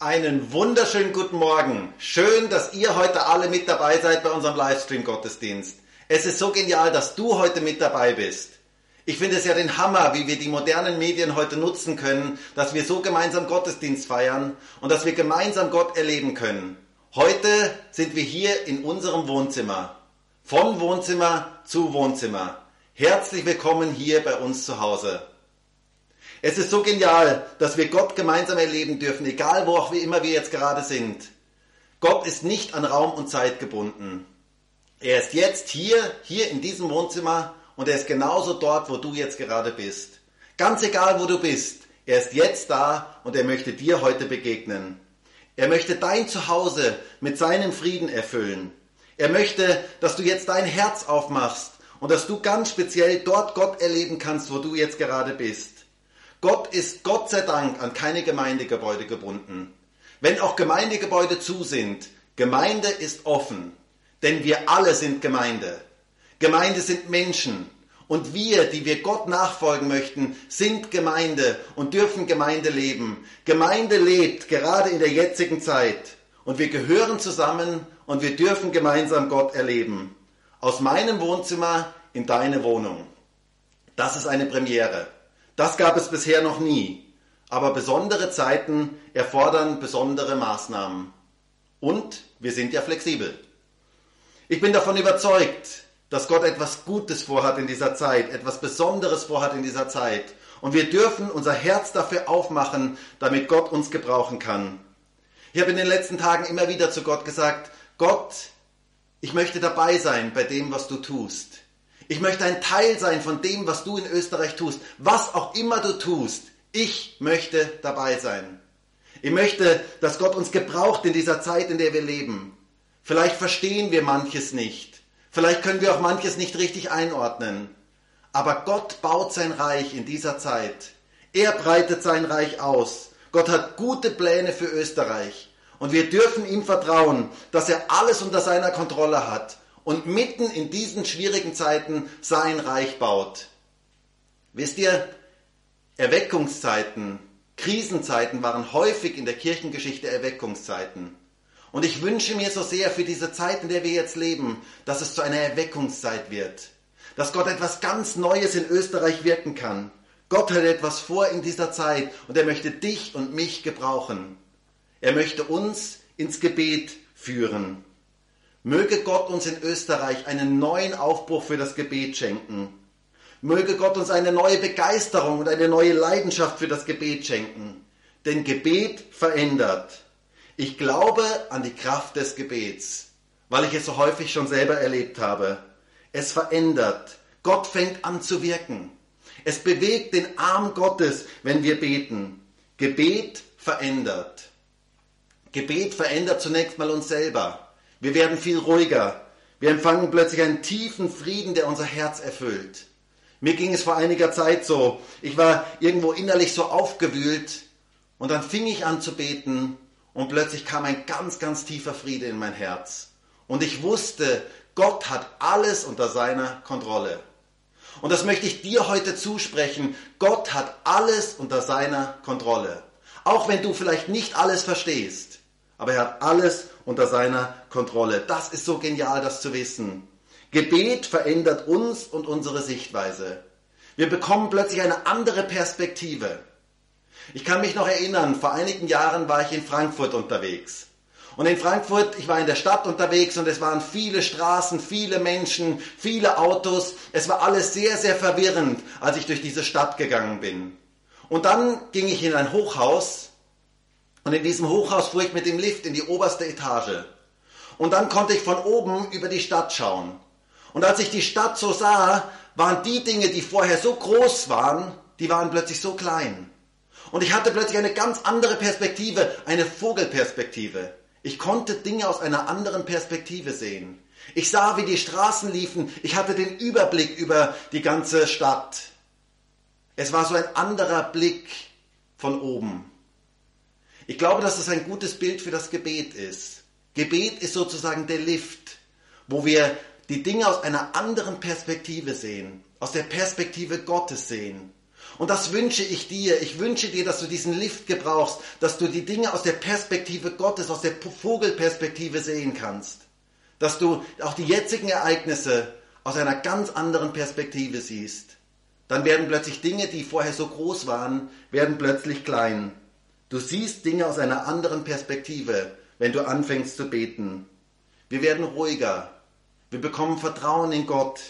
Einen wunderschönen guten Morgen. Schön, dass ihr heute alle mit dabei seid bei unserem Livestream-Gottesdienst. Es ist so genial, dass du heute mit dabei bist. Ich finde es ja den Hammer, wie wir die modernen Medien heute nutzen können, dass wir so gemeinsam Gottesdienst feiern und dass wir gemeinsam Gott erleben können. Heute sind wir hier in unserem Wohnzimmer. Von Wohnzimmer zu Wohnzimmer. Herzlich willkommen hier bei uns zu Hause. Es ist so genial, dass wir Gott gemeinsam erleben dürfen, egal wo auch wie immer wir jetzt gerade sind. Gott ist nicht an Raum und Zeit gebunden. Er ist jetzt hier, hier in diesem Wohnzimmer und er ist genauso dort, wo du jetzt gerade bist. Ganz egal, wo du bist. Er ist jetzt da und er möchte dir heute begegnen. Er möchte dein Zuhause mit seinem Frieden erfüllen. Er möchte, dass du jetzt dein Herz aufmachst und dass du ganz speziell dort Gott erleben kannst, wo du jetzt gerade bist. Gott ist Gott sei Dank an keine Gemeindegebäude gebunden. Wenn auch Gemeindegebäude zu sind, Gemeinde ist offen, denn wir alle sind Gemeinde. Gemeinde sind Menschen und wir, die wir Gott nachfolgen möchten, sind Gemeinde und dürfen Gemeinde leben. Gemeinde lebt gerade in der jetzigen Zeit und wir gehören zusammen und wir dürfen gemeinsam Gott erleben. Aus meinem Wohnzimmer in deine Wohnung. Das ist eine Premiere. Das gab es bisher noch nie. Aber besondere Zeiten erfordern besondere Maßnahmen. Und wir sind ja flexibel. Ich bin davon überzeugt, dass Gott etwas Gutes vorhat in dieser Zeit, etwas Besonderes vorhat in dieser Zeit. Und wir dürfen unser Herz dafür aufmachen, damit Gott uns gebrauchen kann. Ich habe in den letzten Tagen immer wieder zu Gott gesagt, Gott, ich möchte dabei sein bei dem, was du tust. Ich möchte ein Teil sein von dem, was du in Österreich tust. Was auch immer du tust, ich möchte dabei sein. Ich möchte, dass Gott uns gebraucht in dieser Zeit, in der wir leben. Vielleicht verstehen wir manches nicht. Vielleicht können wir auch manches nicht richtig einordnen. Aber Gott baut sein Reich in dieser Zeit. Er breitet sein Reich aus. Gott hat gute Pläne für Österreich. Und wir dürfen ihm vertrauen, dass er alles unter seiner Kontrolle hat und mitten in diesen schwierigen Zeiten sein Reich baut. Wisst ihr, Erweckungszeiten, Krisenzeiten waren häufig in der Kirchengeschichte Erweckungszeiten. Und ich wünsche mir so sehr für diese Zeit, in der wir jetzt leben, dass es zu einer Erweckungszeit wird. Dass Gott etwas ganz Neues in Österreich wirken kann. Gott hat etwas vor in dieser Zeit und er möchte dich und mich gebrauchen. Er möchte uns ins Gebet führen. Möge Gott uns in Österreich einen neuen Aufbruch für das Gebet schenken. Möge Gott uns eine neue Begeisterung und eine neue Leidenschaft für das Gebet schenken. Denn Gebet verändert. Ich glaube an die Kraft des Gebets, weil ich es so häufig schon selber erlebt habe. Es verändert. Gott fängt an zu wirken. Es bewegt den Arm Gottes, wenn wir beten. Gebet verändert. Gebet verändert zunächst mal uns selber. Wir werden viel ruhiger. Wir empfangen plötzlich einen tiefen Frieden, der unser Herz erfüllt. Mir ging es vor einiger Zeit so. Ich war irgendwo innerlich so aufgewühlt und dann fing ich an zu beten und plötzlich kam ein ganz, ganz tiefer Friede in mein Herz. Und ich wusste, Gott hat alles unter seiner Kontrolle. Und das möchte ich dir heute zusprechen. Gott hat alles unter seiner Kontrolle. Auch wenn du vielleicht nicht alles verstehst, aber er hat alles unter seiner Kontrolle. Das ist so genial, das zu wissen. Gebet verändert uns und unsere Sichtweise. Wir bekommen plötzlich eine andere Perspektive. Ich kann mich noch erinnern, vor einigen Jahren war ich in Frankfurt unterwegs. Und in Frankfurt, ich war in der Stadt unterwegs und es waren viele Straßen, viele Menschen, viele Autos. Es war alles sehr, sehr verwirrend, als ich durch diese Stadt gegangen bin. Und dann ging ich in ein Hochhaus und in diesem Hochhaus fuhr ich mit dem Lift in die oberste Etage. Und dann konnte ich von oben über die Stadt schauen. Und als ich die Stadt so sah, waren die Dinge, die vorher so groß waren, die waren plötzlich so klein. Und ich hatte plötzlich eine ganz andere Perspektive, eine Vogelperspektive. Ich konnte Dinge aus einer anderen Perspektive sehen. Ich sah, wie die Straßen liefen. Ich hatte den Überblick über die ganze Stadt. Es war so ein anderer Blick von oben. Ich glaube, dass es ein gutes Bild für das Gebet ist. Gebet ist sozusagen der Lift, wo wir die Dinge aus einer anderen Perspektive sehen, aus der Perspektive Gottes sehen. Und das wünsche ich dir. Ich wünsche dir, dass du diesen Lift gebrauchst, dass du die Dinge aus der Perspektive Gottes, aus der Vogelperspektive sehen kannst. Dass du auch die jetzigen Ereignisse aus einer ganz anderen Perspektive siehst. Dann werden plötzlich Dinge, die vorher so groß waren, werden plötzlich klein. Du siehst Dinge aus einer anderen Perspektive, wenn du anfängst zu beten. Wir werden ruhiger. Wir bekommen Vertrauen in Gott.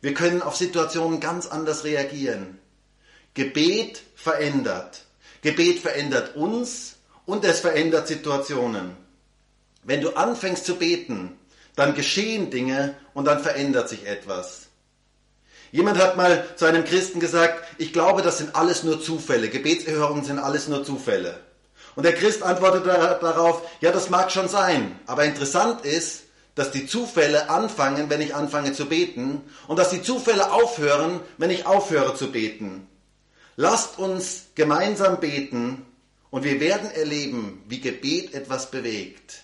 Wir können auf Situationen ganz anders reagieren. Gebet verändert. Gebet verändert uns und es verändert Situationen. Wenn du anfängst zu beten, dann geschehen Dinge und dann verändert sich etwas. Jemand hat mal zu einem Christen gesagt, ich glaube, das sind alles nur Zufälle. Gebetserhörungen sind alles nur Zufälle. Und der Christ antwortete darauf, ja, das mag schon sein. Aber interessant ist, dass die Zufälle anfangen, wenn ich anfange zu beten und dass die Zufälle aufhören, wenn ich aufhöre zu beten. Lasst uns gemeinsam beten und wir werden erleben, wie Gebet etwas bewegt.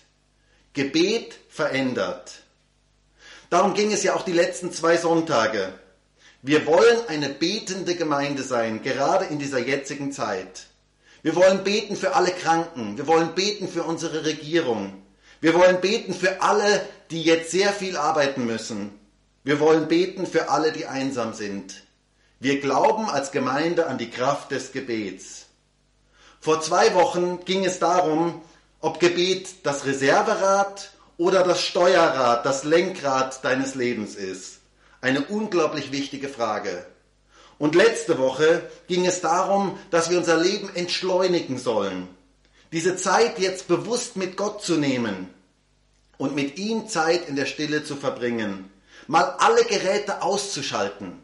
Gebet verändert. Darum ging es ja auch die letzten zwei Sonntage. Wir wollen eine betende Gemeinde sein, gerade in dieser jetzigen Zeit. Wir wollen beten für alle Kranken. Wir wollen beten für unsere Regierung. Wir wollen beten für alle, die jetzt sehr viel arbeiten müssen. Wir wollen beten für alle, die einsam sind. Wir glauben als Gemeinde an die Kraft des Gebets. Vor zwei Wochen ging es darum, ob Gebet das Reserverad oder das Steuerrad, das Lenkrad deines Lebens ist. Eine unglaublich wichtige Frage. Und letzte Woche ging es darum, dass wir unser Leben entschleunigen sollen. Diese Zeit jetzt bewusst mit Gott zu nehmen und mit ihm Zeit in der Stille zu verbringen. Mal alle Geräte auszuschalten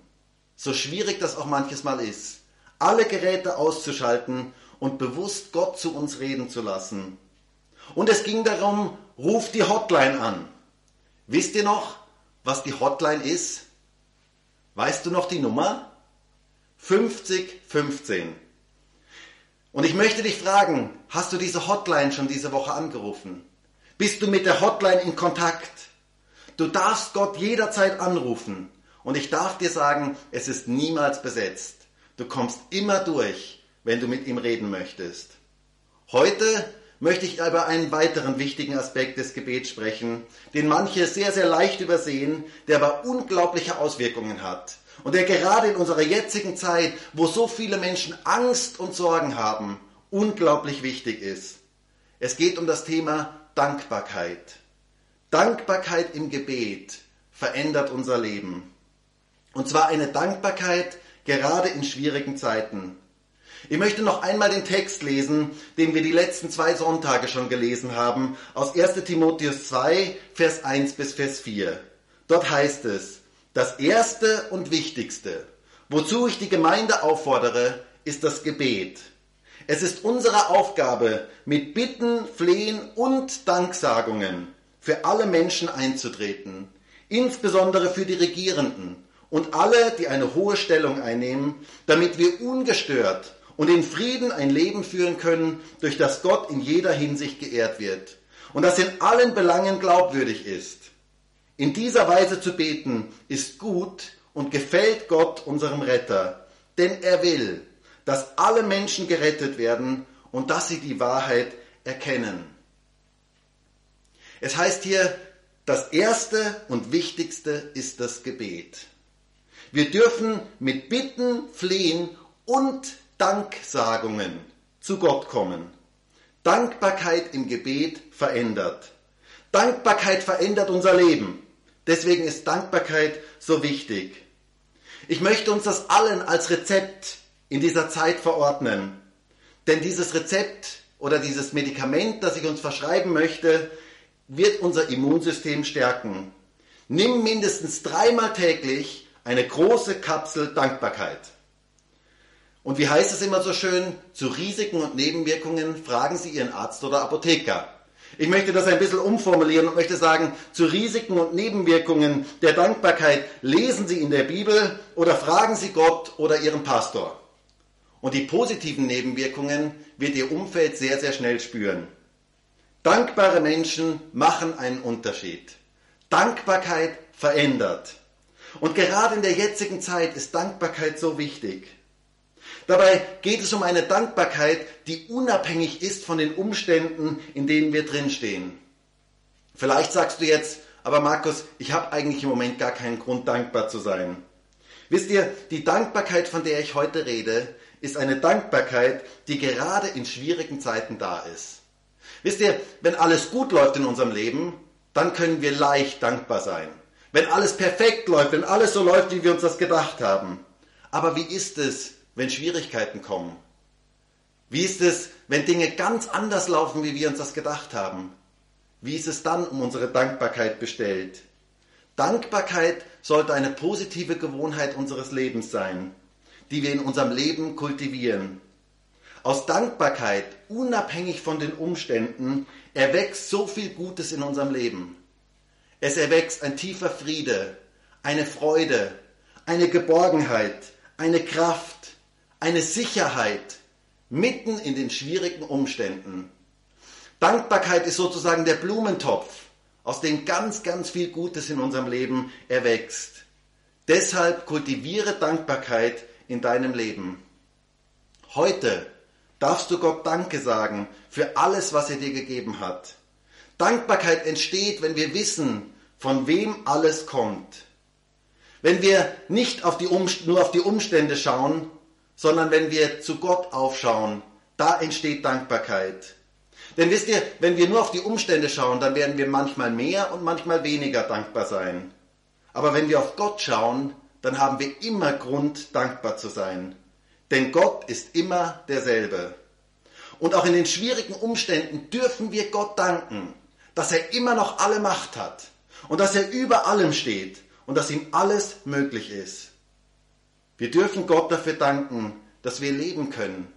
so schwierig das auch manches Mal ist, alle Geräte auszuschalten und bewusst Gott zu uns reden zu lassen. Und es ging darum, ruft die Hotline an. Wisst ihr noch, was die Hotline ist? Weißt du noch die Nummer? 5015. Und ich möchte dich fragen, hast du diese Hotline schon diese Woche angerufen? Bist du mit der Hotline in Kontakt? Du darfst Gott jederzeit anrufen. Und ich darf dir sagen, es ist niemals besetzt. Du kommst immer durch, wenn du mit ihm reden möchtest. Heute möchte ich über einen weiteren wichtigen Aspekt des Gebets sprechen, den manche sehr, sehr leicht übersehen, der aber unglaubliche Auswirkungen hat. Und der gerade in unserer jetzigen Zeit, wo so viele Menschen Angst und Sorgen haben, unglaublich wichtig ist. Es geht um das Thema Dankbarkeit. Dankbarkeit im Gebet verändert unser Leben. Und zwar eine Dankbarkeit gerade in schwierigen Zeiten. Ich möchte noch einmal den Text lesen, den wir die letzten zwei Sonntage schon gelesen haben, aus 1 Timotheus 2, Vers 1 bis Vers 4. Dort heißt es, das Erste und Wichtigste, wozu ich die Gemeinde auffordere, ist das Gebet. Es ist unsere Aufgabe, mit Bitten, Flehen und Danksagungen für alle Menschen einzutreten, insbesondere für die Regierenden und alle, die eine hohe Stellung einnehmen, damit wir ungestört und in Frieden ein Leben führen können, durch das Gott in jeder Hinsicht geehrt wird und das in allen Belangen glaubwürdig ist. In dieser Weise zu beten ist gut und gefällt Gott unserem Retter, denn er will, dass alle Menschen gerettet werden und dass sie die Wahrheit erkennen. Es heißt hier, das Erste und Wichtigste ist das Gebet. Wir dürfen mit Bitten, Flehen und Danksagungen zu Gott kommen. Dankbarkeit im Gebet verändert. Dankbarkeit verändert unser Leben. Deswegen ist Dankbarkeit so wichtig. Ich möchte uns das allen als Rezept in dieser Zeit verordnen. Denn dieses Rezept oder dieses Medikament, das ich uns verschreiben möchte, wird unser Immunsystem stärken. Nimm mindestens dreimal täglich eine große Kapsel Dankbarkeit. Und wie heißt es immer so schön, zu Risiken und Nebenwirkungen fragen Sie Ihren Arzt oder Apotheker. Ich möchte das ein bisschen umformulieren und möchte sagen, zu Risiken und Nebenwirkungen der Dankbarkeit lesen Sie in der Bibel oder fragen Sie Gott oder Ihren Pastor. Und die positiven Nebenwirkungen wird Ihr Umfeld sehr, sehr schnell spüren. Dankbare Menschen machen einen Unterschied. Dankbarkeit verändert. Und gerade in der jetzigen Zeit ist Dankbarkeit so wichtig. Dabei geht es um eine Dankbarkeit, die unabhängig ist von den Umständen, in denen wir drinstehen. Vielleicht sagst du jetzt, aber Markus, ich habe eigentlich im Moment gar keinen Grund dankbar zu sein. Wisst ihr, die Dankbarkeit, von der ich heute rede, ist eine Dankbarkeit, die gerade in schwierigen Zeiten da ist. Wisst ihr, wenn alles gut läuft in unserem Leben, dann können wir leicht dankbar sein. Wenn alles perfekt läuft, wenn alles so läuft, wie wir uns das gedacht haben. Aber wie ist es, wenn Schwierigkeiten kommen? Wie ist es, wenn Dinge ganz anders laufen, wie wir uns das gedacht haben? Wie ist es dann um unsere Dankbarkeit bestellt? Dankbarkeit sollte eine positive Gewohnheit unseres Lebens sein, die wir in unserem Leben kultivieren. Aus Dankbarkeit, unabhängig von den Umständen, erwächst so viel Gutes in unserem Leben. Es erwächst ein tiefer Friede, eine Freude, eine Geborgenheit, eine Kraft, eine Sicherheit mitten in den schwierigen Umständen. Dankbarkeit ist sozusagen der Blumentopf, aus dem ganz, ganz viel Gutes in unserem Leben erwächst. Deshalb kultiviere Dankbarkeit in deinem Leben. Heute darfst du Gott Danke sagen für alles, was er dir gegeben hat. Dankbarkeit entsteht, wenn wir wissen, von wem alles kommt. Wenn wir nicht auf die nur auf die Umstände schauen, sondern wenn wir zu Gott aufschauen, da entsteht Dankbarkeit. Denn wisst ihr, wenn wir nur auf die Umstände schauen, dann werden wir manchmal mehr und manchmal weniger dankbar sein. Aber wenn wir auf Gott schauen, dann haben wir immer Grund, dankbar zu sein. Denn Gott ist immer derselbe. Und auch in den schwierigen Umständen dürfen wir Gott danken, dass er immer noch alle Macht hat und dass er über allem steht und dass ihm alles möglich ist. Wir dürfen Gott dafür danken, dass wir leben können.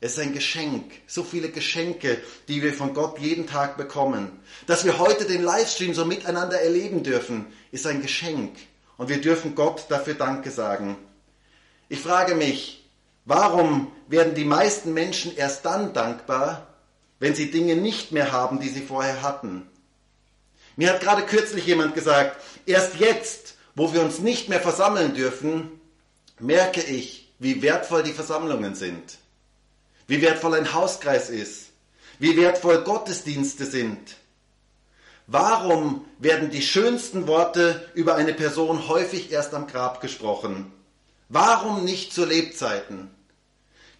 Es ist ein Geschenk, so viele Geschenke, die wir von Gott jeden Tag bekommen. Dass wir heute den Livestream so miteinander erleben dürfen, ist ein Geschenk. Und wir dürfen Gott dafür Danke sagen. Ich frage mich, warum werden die meisten Menschen erst dann dankbar, wenn sie Dinge nicht mehr haben, die sie vorher hatten? Mir hat gerade kürzlich jemand gesagt, erst jetzt, wo wir uns nicht mehr versammeln dürfen, merke ich, wie wertvoll die Versammlungen sind, wie wertvoll ein Hauskreis ist, wie wertvoll Gottesdienste sind. Warum werden die schönsten Worte über eine Person häufig erst am Grab gesprochen? Warum nicht zu Lebzeiten?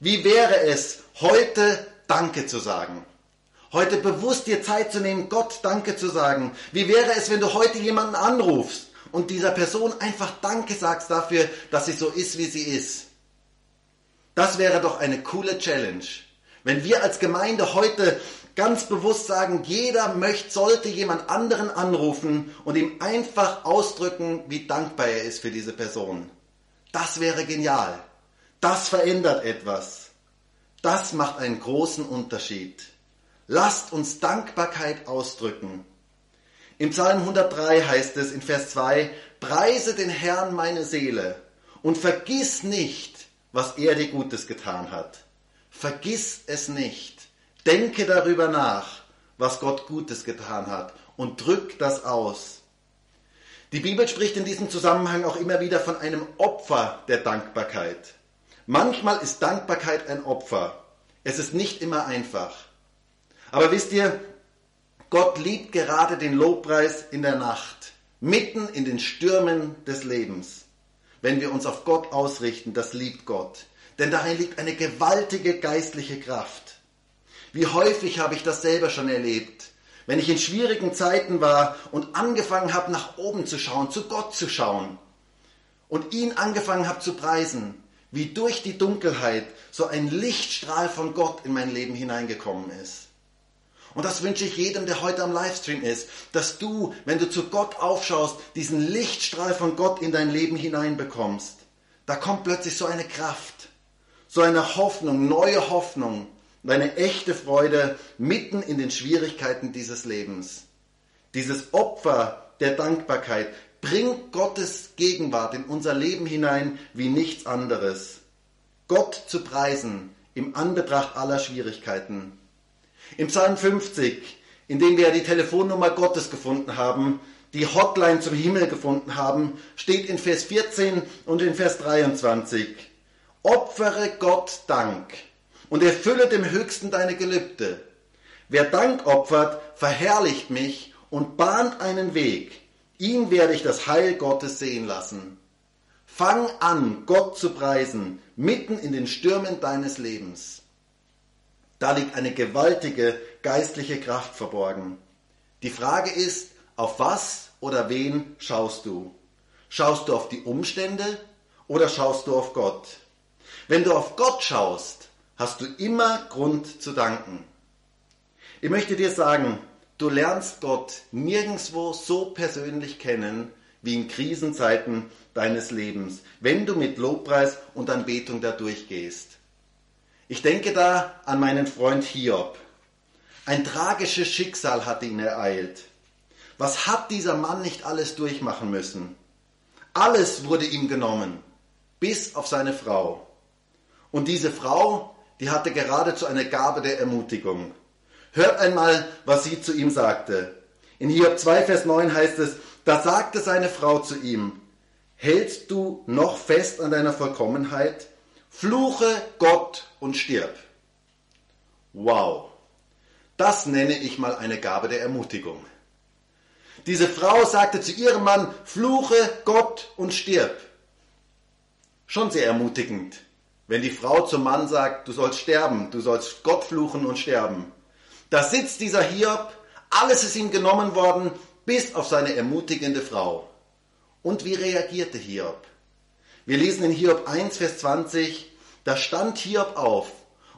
Wie wäre es, heute Danke zu sagen? Heute bewusst dir Zeit zu nehmen, Gott Danke zu sagen. Wie wäre es, wenn du heute jemanden anrufst und dieser Person einfach Danke sagst dafür, dass sie so ist, wie sie ist. Das wäre doch eine coole Challenge. Wenn wir als Gemeinde heute ganz bewusst sagen, jeder möchte, sollte jemand anderen anrufen und ihm einfach ausdrücken, wie dankbar er ist für diese Person. Das wäre genial. Das verändert etwas. Das macht einen großen Unterschied. Lasst uns Dankbarkeit ausdrücken. Im Psalm 103 heißt es in Vers 2, Preise den Herrn meine Seele und vergiss nicht, was er dir Gutes getan hat. Vergiss es nicht. Denke darüber nach, was Gott Gutes getan hat und drück das aus. Die Bibel spricht in diesem Zusammenhang auch immer wieder von einem Opfer der Dankbarkeit. Manchmal ist Dankbarkeit ein Opfer. Es ist nicht immer einfach. Aber wisst ihr, Gott liebt gerade den Lobpreis in der Nacht, mitten in den Stürmen des Lebens. Wenn wir uns auf Gott ausrichten, das liebt Gott. Denn darin liegt eine gewaltige geistliche Kraft. Wie häufig habe ich das selber schon erlebt, wenn ich in schwierigen Zeiten war und angefangen habe, nach oben zu schauen, zu Gott zu schauen und ihn angefangen habe zu preisen, wie durch die Dunkelheit so ein Lichtstrahl von Gott in mein Leben hineingekommen ist. Und das wünsche ich jedem, der heute am Livestream ist, dass du, wenn du zu Gott aufschaust, diesen Lichtstrahl von Gott in dein Leben hineinbekommst. Da kommt plötzlich so eine Kraft, so eine Hoffnung, neue Hoffnung eine echte Freude mitten in den Schwierigkeiten dieses Lebens. Dieses Opfer der Dankbarkeit bringt Gottes Gegenwart in unser Leben hinein wie nichts anderes. Gott zu preisen im Anbetracht aller Schwierigkeiten. Im Psalm 50, in dem wir die Telefonnummer Gottes gefunden haben, die Hotline zum Himmel gefunden haben, steht in Vers 14 und in Vers 23. Opfere Gott Dank und erfülle dem Höchsten deine Gelübde. Wer Dank opfert, verherrlicht mich und bahnt einen Weg. Ihn werde ich das Heil Gottes sehen lassen. Fang an, Gott zu preisen, mitten in den Stürmen deines Lebens. Da liegt eine gewaltige geistliche Kraft verborgen. Die Frage ist, auf was oder wen schaust du? Schaust du auf die Umstände oder schaust du auf Gott? Wenn du auf Gott schaust, hast du immer Grund zu danken. Ich möchte dir sagen, du lernst Gott nirgendwo so persönlich kennen wie in Krisenzeiten deines Lebens, wenn du mit Lobpreis und Anbetung da durchgehst. Ich denke da an meinen Freund Hiob. Ein tragisches Schicksal hatte ihn ereilt. Was hat dieser Mann nicht alles durchmachen müssen? Alles wurde ihm genommen, bis auf seine Frau. Und diese Frau, die hatte geradezu eine Gabe der Ermutigung. Hört einmal, was sie zu ihm sagte. In Hiob 2, Vers 9 heißt es, da sagte seine Frau zu ihm, hältst du noch fest an deiner Vollkommenheit? Fluche Gott und stirb. Wow, das nenne ich mal eine Gabe der Ermutigung. Diese Frau sagte zu ihrem Mann, fluche Gott und stirb. Schon sehr ermutigend, wenn die Frau zum Mann sagt, du sollst sterben, du sollst Gott fluchen und sterben. Da sitzt dieser Hiob, alles ist ihm genommen worden, bis auf seine ermutigende Frau. Und wie reagierte Hiob? Wir lesen in Hiob 1, Vers 20, da stand Hiob auf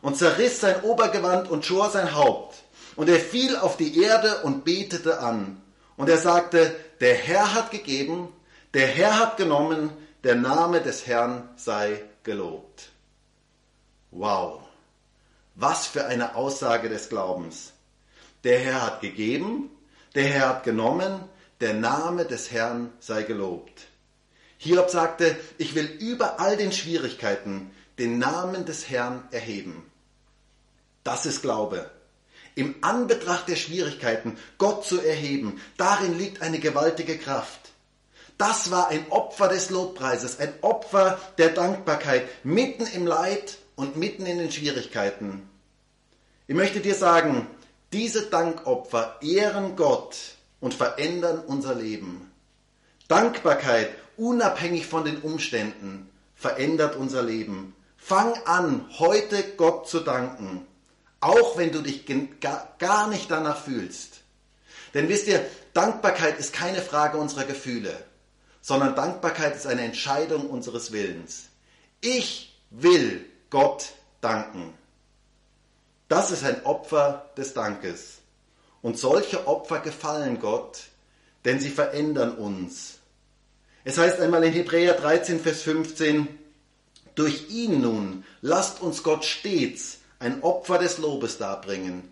und zerriss sein Obergewand und schor sein Haupt. Und er fiel auf die Erde und betete an. Und er sagte, der Herr hat gegeben, der Herr hat genommen, der Name des Herrn sei gelobt. Wow, was für eine Aussage des Glaubens. Der Herr hat gegeben, der Herr hat genommen, der Name des Herrn sei gelobt. Hiob sagte, ich will über all den Schwierigkeiten den Namen des Herrn erheben. Das ist Glaube. Im Anbetracht der Schwierigkeiten Gott zu erheben, darin liegt eine gewaltige Kraft. Das war ein Opfer des Lobpreises, ein Opfer der Dankbarkeit, mitten im Leid und mitten in den Schwierigkeiten. Ich möchte dir sagen, diese Dankopfer ehren Gott und verändern unser Leben. Dankbarkeit, unabhängig von den Umständen, verändert unser Leben. Fang an, heute Gott zu danken, auch wenn du dich gar nicht danach fühlst. Denn wisst ihr, Dankbarkeit ist keine Frage unserer Gefühle, sondern Dankbarkeit ist eine Entscheidung unseres Willens. Ich will Gott danken. Das ist ein Opfer des Dankes. Und solche Opfer gefallen Gott, denn sie verändern uns. Es heißt einmal in Hebräer 13, Vers 15, durch ihn nun lasst uns Gott stets ein Opfer des Lobes darbringen.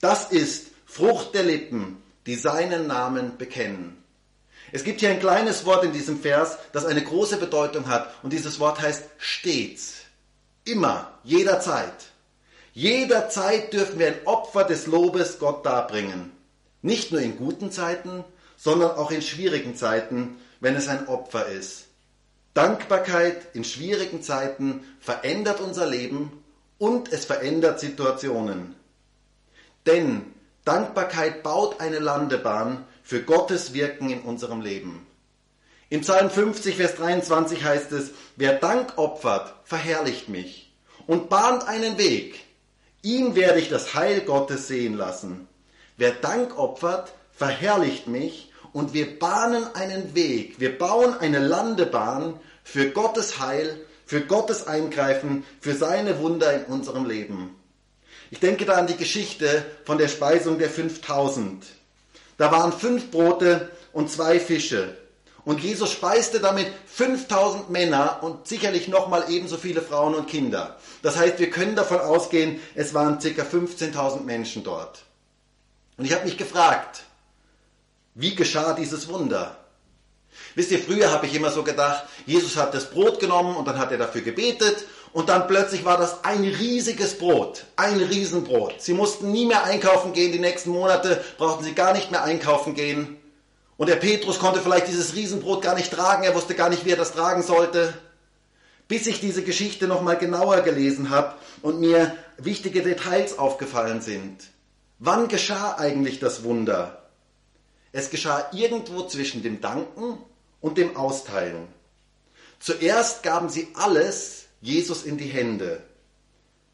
Das ist Frucht der Lippen, die seinen Namen bekennen. Es gibt hier ein kleines Wort in diesem Vers, das eine große Bedeutung hat und dieses Wort heißt stets. Immer, jederzeit. Jederzeit dürfen wir ein Opfer des Lobes Gott darbringen. Nicht nur in guten Zeiten, sondern auch in schwierigen Zeiten, wenn es ein Opfer ist. Dankbarkeit in schwierigen Zeiten verändert unser Leben und es verändert Situationen. Denn Dankbarkeit baut eine Landebahn für Gottes Wirken in unserem Leben. In Psalm 50, Vers 23 heißt es, wer Dank opfert, verherrlicht mich und bahnt einen Weg. Ihm werde ich das Heil Gottes sehen lassen. Wer Dank opfert, verherrlicht mich und wir bahnen einen Weg, wir bauen eine Landebahn für Gottes Heil, für Gottes Eingreifen, für seine Wunder in unserem Leben. Ich denke da an die Geschichte von der Speisung der 5000. Da waren fünf Brote und zwei Fische. Und Jesus speiste damit 5000 Männer und sicherlich nochmal ebenso viele Frauen und Kinder. Das heißt, wir können davon ausgehen, es waren ca. 15.000 Menschen dort. Und ich habe mich gefragt, wie geschah dieses Wunder? Wisst ihr, früher habe ich immer so gedacht, Jesus hat das Brot genommen und dann hat er dafür gebetet und dann plötzlich war das ein riesiges Brot, ein Riesenbrot. Sie mussten nie mehr einkaufen gehen, die nächsten Monate brauchten sie gar nicht mehr einkaufen gehen. Und der Petrus konnte vielleicht dieses Riesenbrot gar nicht tragen, er wusste gar nicht, wie er das tragen sollte. bis ich diese Geschichte nochmal genauer gelesen habe und mir wichtige Details aufgefallen sind. Wann geschah eigentlich das Wunder? Es geschah irgendwo zwischen dem Danken und dem Austeilen. Zuerst gaben sie alles Jesus in die Hände.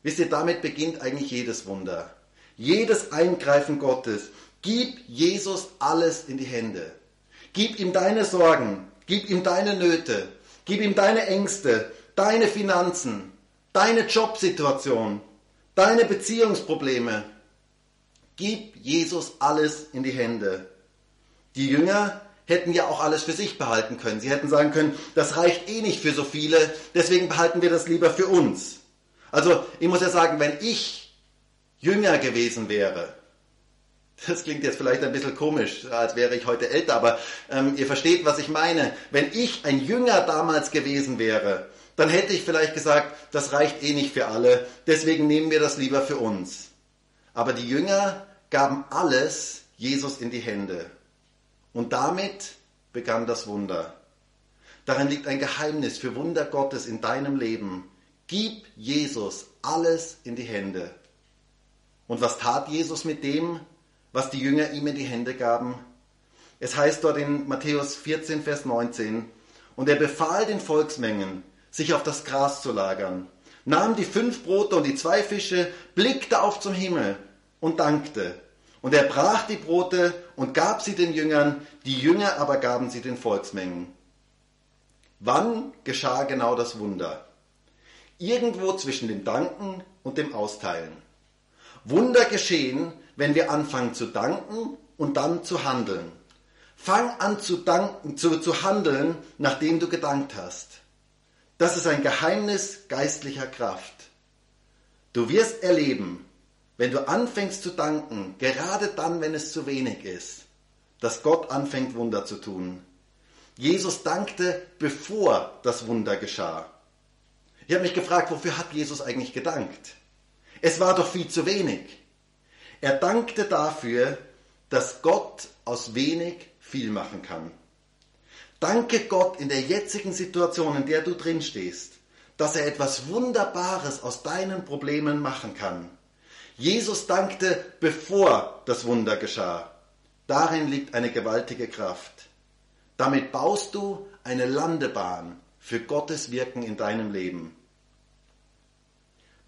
Wisst ihr, damit beginnt eigentlich jedes Wunder. Jedes Eingreifen Gottes. Gib Jesus alles in die Hände. Gib ihm deine Sorgen, gib ihm deine Nöte, gib ihm deine Ängste, deine Finanzen, deine Jobsituation, deine Beziehungsprobleme. Gib Jesus alles in die Hände. Die Jünger hätten ja auch alles für sich behalten können. Sie hätten sagen können, das reicht eh nicht für so viele, deswegen behalten wir das lieber für uns. Also ich muss ja sagen, wenn ich Jünger gewesen wäre, das klingt jetzt vielleicht ein bisschen komisch, als wäre ich heute älter, aber ähm, ihr versteht, was ich meine. Wenn ich ein Jünger damals gewesen wäre, dann hätte ich vielleicht gesagt, das reicht eh nicht für alle, deswegen nehmen wir das lieber für uns. Aber die Jünger gaben alles Jesus in die Hände. Und damit begann das Wunder. Darin liegt ein Geheimnis für Wunder Gottes in deinem Leben. Gib Jesus alles in die Hände. Und was tat Jesus mit dem, was die Jünger ihm in die Hände gaben? Es heißt dort in Matthäus 14, Vers 19, und er befahl den Volksmengen, sich auf das Gras zu lagern, nahm die fünf Brote und die zwei Fische, blickte auf zum Himmel und dankte. Und er brach die Brote und gab sie den Jüngern, die Jünger aber gaben sie den Volksmengen. Wann geschah genau das Wunder? Irgendwo zwischen dem Danken und dem Austeilen. Wunder geschehen, wenn wir anfangen zu danken und dann zu handeln. Fang an zu, danken, zu, zu handeln, nachdem du gedankt hast. Das ist ein Geheimnis geistlicher Kraft. Du wirst erleben, wenn du anfängst zu danken, gerade dann, wenn es zu wenig ist, dass Gott anfängt Wunder zu tun. Jesus dankte, bevor das Wunder geschah. Ich habe mich gefragt, wofür hat Jesus eigentlich gedankt? Es war doch viel zu wenig. Er dankte dafür, dass Gott aus wenig viel machen kann. Danke Gott in der jetzigen Situation, in der du drin stehst, dass er etwas Wunderbares aus deinen Problemen machen kann. Jesus dankte, bevor das Wunder geschah. Darin liegt eine gewaltige Kraft. Damit baust du eine Landebahn für Gottes Wirken in deinem Leben.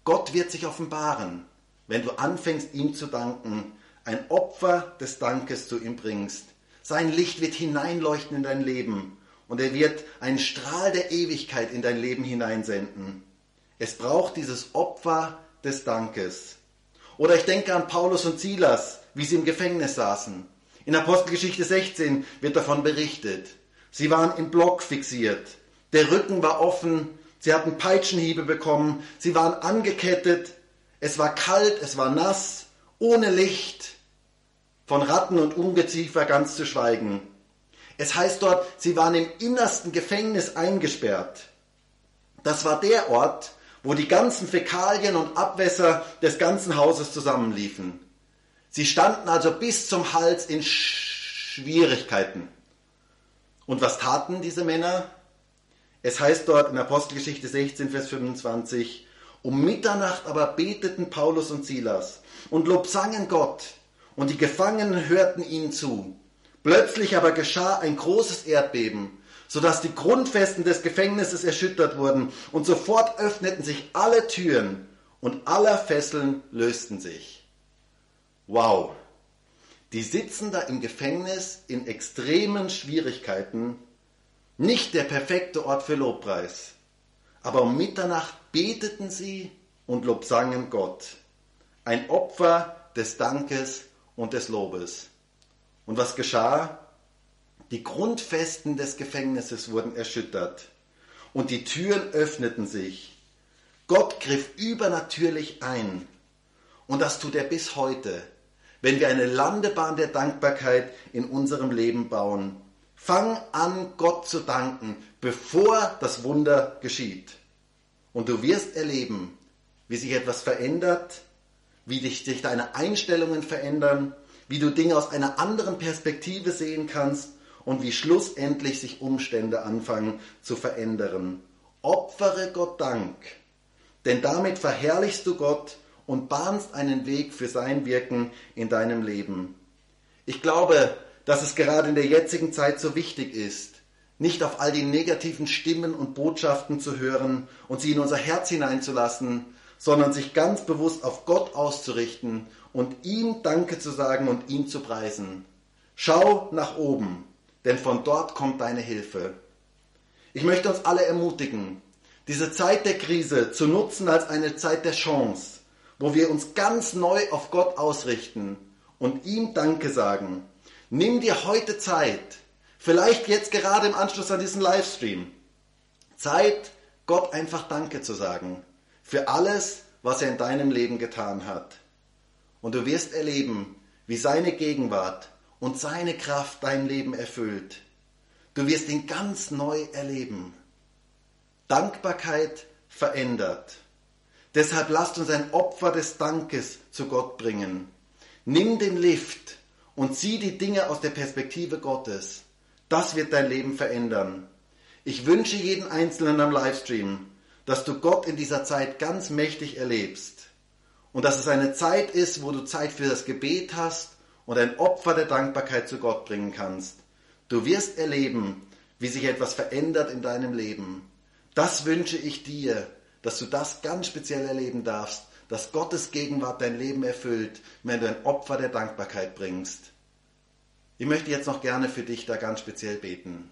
Gott wird sich offenbaren, wenn du anfängst, ihm zu danken, ein Opfer des Dankes zu ihm bringst. Sein Licht wird hineinleuchten in dein Leben und er wird einen Strahl der Ewigkeit in dein Leben hineinsenden. Es braucht dieses Opfer des Dankes. Oder ich denke an Paulus und Silas, wie sie im Gefängnis saßen. In Apostelgeschichte 16 wird davon berichtet. Sie waren im Block fixiert. Der Rücken war offen. Sie hatten Peitschenhiebe bekommen. Sie waren angekettet. Es war kalt, es war nass, ohne Licht. Von Ratten und Ungeziefer ganz zu schweigen. Es heißt dort, sie waren im innersten Gefängnis eingesperrt. Das war der Ort, wo die ganzen Fäkalien und Abwässer des ganzen Hauses zusammenliefen. Sie standen also bis zum Hals in Schwierigkeiten. Und was taten diese Männer? Es heißt dort in Apostelgeschichte 16, Vers 25, um Mitternacht aber beteten Paulus und Silas und lobsangen Gott, und die Gefangenen hörten ihnen zu. Plötzlich aber geschah ein großes Erdbeben, sodass die Grundfesten des Gefängnisses erschüttert wurden, und sofort öffneten sich alle Türen und aller Fesseln lösten sich. Wow! Die sitzen da im Gefängnis in extremen Schwierigkeiten, nicht der perfekte Ort für Lobpreis, aber um Mitternacht beteten sie und lobsangen Gott. Ein Opfer des Dankes und des Lobes. Und was geschah? Die Grundfesten des Gefängnisses wurden erschüttert und die Türen öffneten sich. Gott griff übernatürlich ein. Und das tut er bis heute, wenn wir eine Landebahn der Dankbarkeit in unserem Leben bauen. Fang an, Gott zu danken, bevor das Wunder geschieht. Und du wirst erleben, wie sich etwas verändert, wie sich deine Einstellungen verändern, wie du Dinge aus einer anderen Perspektive sehen kannst und wie schlussendlich sich Umstände anfangen zu verändern. Opfere Gott Dank, denn damit verherrlichst du Gott und bahnst einen Weg für sein Wirken in deinem Leben. Ich glaube, dass es gerade in der jetzigen Zeit so wichtig ist, nicht auf all die negativen Stimmen und Botschaften zu hören und sie in unser Herz hineinzulassen, sondern sich ganz bewusst auf Gott auszurichten und ihm Danke zu sagen und ihn zu preisen. Schau nach oben, denn von dort kommt deine Hilfe. Ich möchte uns alle ermutigen, diese Zeit der Krise zu nutzen als eine Zeit der Chance, wo wir uns ganz neu auf Gott ausrichten und ihm Danke sagen. Nimm dir heute Zeit, vielleicht jetzt gerade im Anschluss an diesen Livestream, Zeit, Gott einfach Danke zu sagen für alles, was er in deinem Leben getan hat. Und du wirst erleben, wie seine Gegenwart und seine Kraft dein Leben erfüllt. Du wirst ihn ganz neu erleben. Dankbarkeit verändert. Deshalb lasst uns ein Opfer des Dankes zu Gott bringen. Nimm den Lift und sieh die Dinge aus der Perspektive Gottes. Das wird dein Leben verändern. Ich wünsche jeden Einzelnen am Livestream, dass du Gott in dieser Zeit ganz mächtig erlebst und dass es eine Zeit ist, wo du Zeit für das Gebet hast und ein Opfer der Dankbarkeit zu Gott bringen kannst. Du wirst erleben, wie sich etwas verändert in deinem Leben. Das wünsche ich dir, dass du das ganz speziell erleben darfst, dass Gottes Gegenwart dein Leben erfüllt, wenn du ein Opfer der Dankbarkeit bringst. Ich möchte jetzt noch gerne für dich da ganz speziell beten.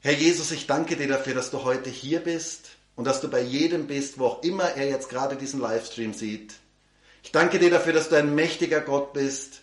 Herr Jesus, ich danke dir dafür, dass du heute hier bist und dass du bei jedem bist, wo auch immer er jetzt gerade diesen Livestream sieht. Ich danke dir dafür, dass du ein mächtiger Gott bist.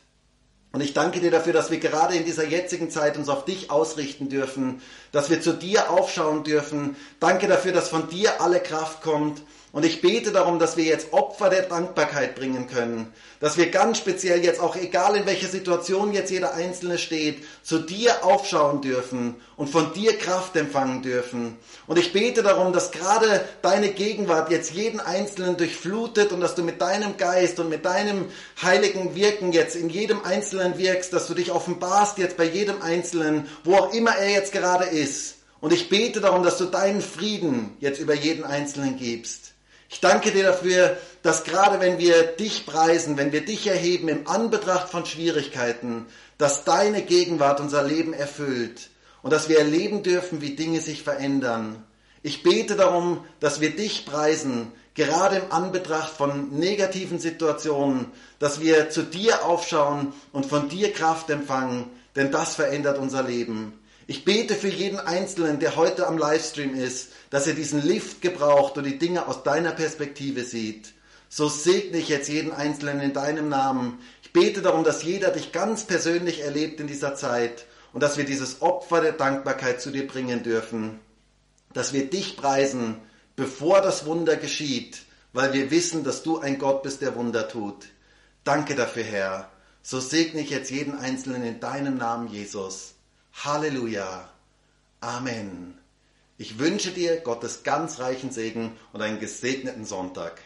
Und ich danke dir dafür, dass wir gerade in dieser jetzigen Zeit uns auf dich ausrichten dürfen, dass wir zu dir aufschauen dürfen. Danke dafür, dass von dir alle Kraft kommt und ich bete darum, dass wir jetzt Opfer der Dankbarkeit bringen können. Dass wir ganz speziell jetzt auch, egal in welcher Situation jetzt jeder Einzelne steht, zu dir aufschauen dürfen und von dir Kraft empfangen dürfen. Und ich bete darum, dass gerade deine Gegenwart jetzt jeden Einzelnen durchflutet und dass du mit deinem Geist und mit deinem heiligen Wirken jetzt in jedem Einzelnen wirkst, dass du dich offenbarst jetzt bei jedem Einzelnen, wo auch immer er jetzt gerade ist. Und ich bete darum, dass du deinen Frieden jetzt über jeden Einzelnen gibst. Ich danke dir dafür, dass gerade wenn wir dich preisen, wenn wir dich erheben im Anbetracht von Schwierigkeiten, dass deine Gegenwart unser Leben erfüllt und dass wir erleben dürfen, wie Dinge sich verändern. Ich bete darum, dass wir dich preisen, gerade im Anbetracht von negativen Situationen, dass wir zu dir aufschauen und von dir Kraft empfangen, denn das verändert unser Leben. Ich bete für jeden Einzelnen, der heute am Livestream ist, dass er diesen Lift gebraucht und die Dinge aus deiner Perspektive sieht. So segne ich jetzt jeden Einzelnen in deinem Namen. Ich bete darum, dass jeder dich ganz persönlich erlebt in dieser Zeit und dass wir dieses Opfer der Dankbarkeit zu dir bringen dürfen. Dass wir dich preisen, bevor das Wunder geschieht, weil wir wissen, dass du ein Gott bist, der Wunder tut. Danke dafür, Herr. So segne ich jetzt jeden Einzelnen in deinem Namen, Jesus. Halleluja. Amen. Ich wünsche dir Gottes ganz reichen Segen und einen gesegneten Sonntag.